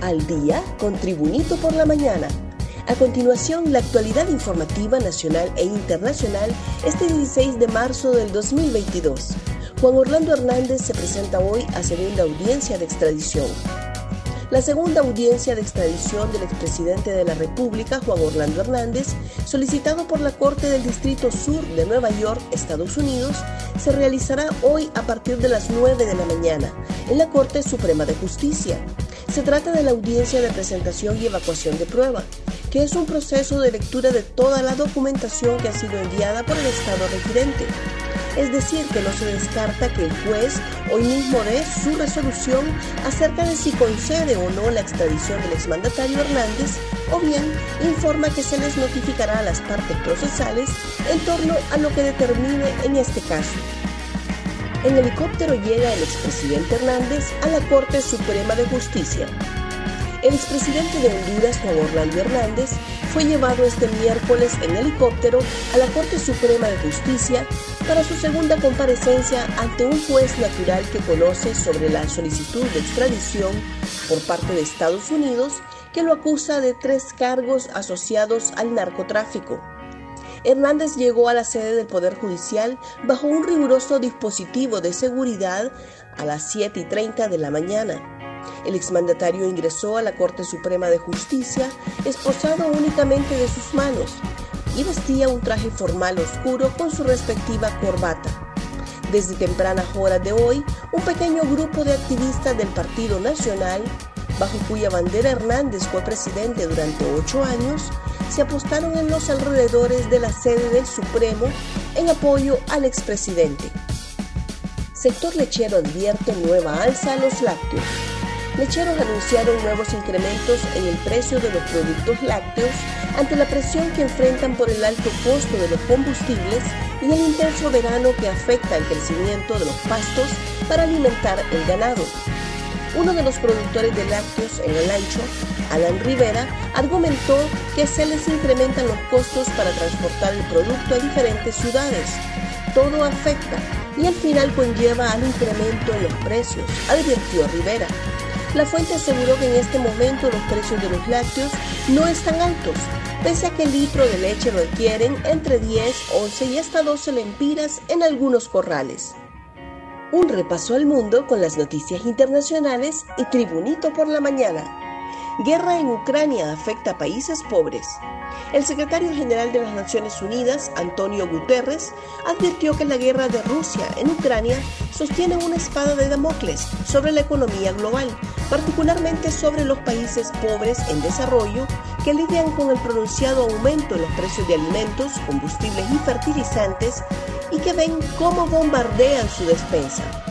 Al día con Tribunito por la mañana. A continuación, la actualidad informativa nacional e internacional este 16 de marzo del 2022. Juan Orlando Hernández se presenta hoy a segunda audiencia de extradición. La segunda audiencia de extradición del expresidente de la República, Juan Orlando Hernández, solicitado por la Corte del Distrito Sur de Nueva York, Estados Unidos, se realizará hoy a partir de las 9 de la mañana en la Corte Suprema de Justicia. Se trata de la audiencia de presentación y evacuación de prueba, que es un proceso de lectura de toda la documentación que ha sido enviada por el Estado requirente. Es decir, que no se descarta que el juez hoy mismo dé su resolución acerca de si concede o no la extradición del exmandatario Hernández o bien informa que se les notificará a las partes procesales en torno a lo que determine en este caso. En helicóptero llega el expresidente Hernández a la Corte Suprema de Justicia. El expresidente de Honduras, Juan Orlando Hernández, fue llevado este miércoles en helicóptero a la Corte Suprema de Justicia para su segunda comparecencia ante un juez natural que conoce sobre la solicitud de extradición por parte de Estados Unidos que lo acusa de tres cargos asociados al narcotráfico Hernández llegó a la sede del Poder Judicial bajo un riguroso dispositivo de seguridad a las 7 y 30 de la mañana. El exmandatario ingresó a la Corte Suprema de Justicia esposado únicamente de sus manos y vestía un traje formal oscuro con su respectiva corbata. Desde tempranas horas de hoy, un pequeño grupo de activistas del Partido Nacional, bajo cuya bandera Hernández fue presidente durante ocho años, se apostaron en los alrededores de la sede del Supremo en apoyo al expresidente. Sector lechero advierte nueva alza a los lácteos. Lecheros anunciaron nuevos incrementos en el precio de los productos lácteos ante la presión que enfrentan por el alto costo de los combustibles y el intenso verano que afecta el crecimiento de los pastos para alimentar el ganado. Uno de los productores de lácteos en el ancho, Alan Rivera, argumentó que se les incrementan los costos para transportar el producto a diferentes ciudades. Todo afecta y al final conlleva al incremento en los precios, advirtió Rivera. La fuente aseguró que en este momento los precios de los lácteos no están altos, pese a que el litro de leche lo adquieren entre 10, 11 y hasta 12 lempiras en algunos corrales. Un repaso al mundo con las noticias internacionales y Tribunito por la mañana. Guerra en Ucrania afecta a países pobres. El secretario general de las Naciones Unidas, Antonio Guterres, advirtió que la guerra de Rusia en Ucrania sostiene una espada de Damocles sobre la economía global, particularmente sobre los países pobres en desarrollo que lidian con el pronunciado aumento en los precios de alimentos, combustibles y fertilizantes y que ven cómo bombardean su despensa.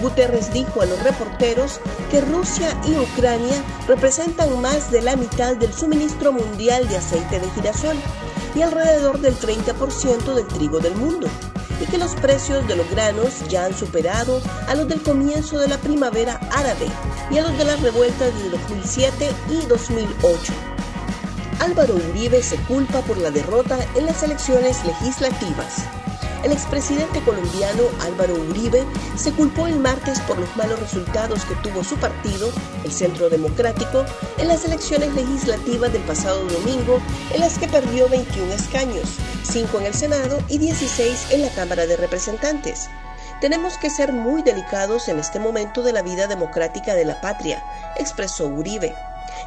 Guterres dijo a los reporteros que Rusia y Ucrania representan más de la mitad del suministro mundial de aceite de girasol y alrededor del 30% del trigo del mundo, y que los precios de los granos ya han superado a los del comienzo de la primavera árabe y a los de las revueltas de 2007 y 2008. Álvaro Uribe se culpa por la derrota en las elecciones legislativas. El expresidente colombiano Álvaro Uribe se culpó el martes por los malos resultados que tuvo su partido, el Centro Democrático, en las elecciones legislativas del pasado domingo, en las que perdió 21 escaños, 5 en el Senado y 16 en la Cámara de Representantes. Tenemos que ser muy delicados en este momento de la vida democrática de la patria, expresó Uribe.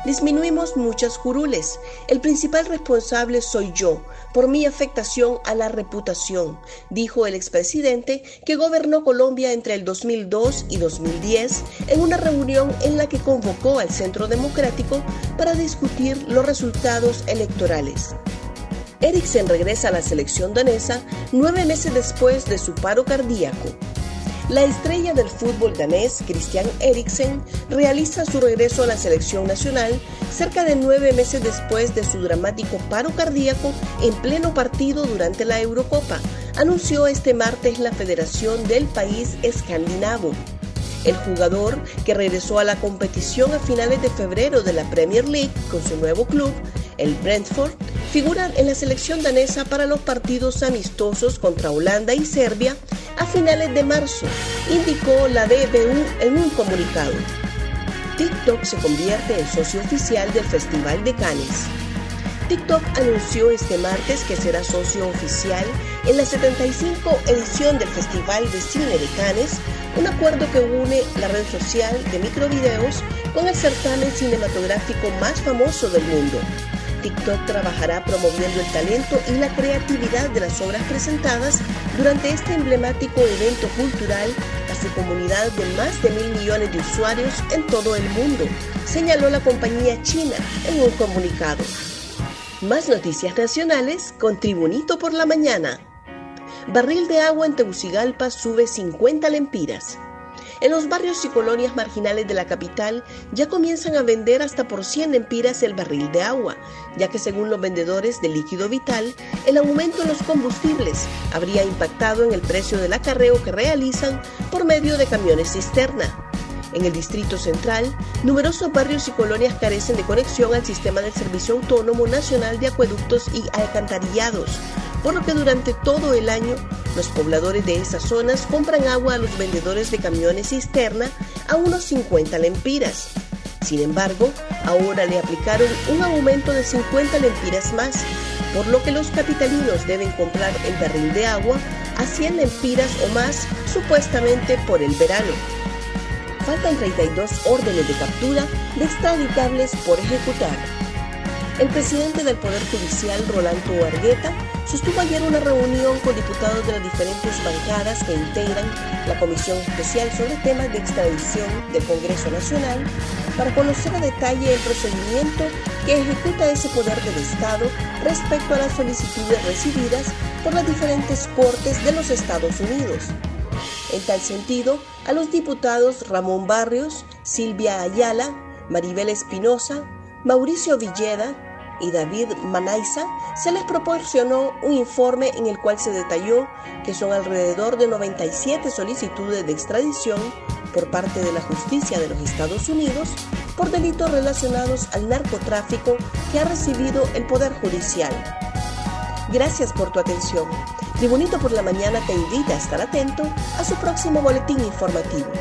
Disminuimos muchas curules. El principal responsable soy yo, por mi afectación a la reputación, dijo el expresidente que gobernó Colombia entre el 2002 y 2010 en una reunión en la que convocó al Centro Democrático para discutir los resultados electorales. Eriksen regresa a la selección danesa nueve meses después de su paro cardíaco. La estrella del fútbol danés, Christian Eriksen, realiza su regreso a la selección nacional cerca de nueve meses después de su dramático paro cardíaco en pleno partido durante la Eurocopa, anunció este martes la Federación del país escandinavo. El jugador, que regresó a la competición a finales de febrero de la Premier League con su nuevo club, el Brentford, figura en la selección danesa para los partidos amistosos contra Holanda y Serbia a finales de marzo, indicó la DBU en un comunicado. TikTok se convierte en socio oficial del Festival de Cannes. TikTok anunció este martes que será socio oficial en la 75 edición del Festival de Cine de Cannes, un acuerdo que une la red social de microvideos con el certamen cinematográfico más famoso del mundo. TikTok trabajará promoviendo el talento y la creatividad de las obras presentadas durante este emblemático evento cultural a su comunidad de más de mil millones de usuarios en todo el mundo, señaló la compañía china en un comunicado. Más noticias nacionales con Tribunito por la mañana. Barril de agua en Tegucigalpa sube 50 lempiras. En los barrios y colonias marginales de la capital ya comienzan a vender hasta por 100 lempiras el barril de agua, ya que según los vendedores de líquido vital, el aumento en los combustibles habría impactado en el precio del acarreo que realizan por medio de camiones cisterna. En el Distrito Central, numerosos barrios y colonias carecen de conexión al sistema del Servicio Autónomo Nacional de Acueductos y Alcantarillados, por lo que durante todo el año los pobladores de esas zonas compran agua a los vendedores de camiones cisterna a unos 50 lempiras. Sin embargo, ahora le aplicaron un aumento de 50 lempiras más, por lo que los capitalinos deben comprar el barril de agua a 100 lempiras o más, supuestamente por el verano faltan 32 órdenes de captura de extraditables por ejecutar. El presidente del Poder Judicial, Rolando Argueta, sostuvo ayer una reunión con diputados de las diferentes bancadas que integran la Comisión Especial sobre temas de extradición del Congreso Nacional para conocer a detalle el procedimiento que ejecuta ese poder del Estado respecto a las solicitudes recibidas por las diferentes cortes de los Estados Unidos. En tal sentido, a los diputados Ramón Barrios, Silvia Ayala, Maribel Espinosa, Mauricio Villeda y David Manaiza se les proporcionó un informe en el cual se detalló que son alrededor de 97 solicitudes de extradición por parte de la justicia de los Estados Unidos por delitos relacionados al narcotráfico que ha recibido el Poder Judicial. Gracias por tu atención. Tribunito por la Mañana te invita a estar atento a su próximo boletín informativo.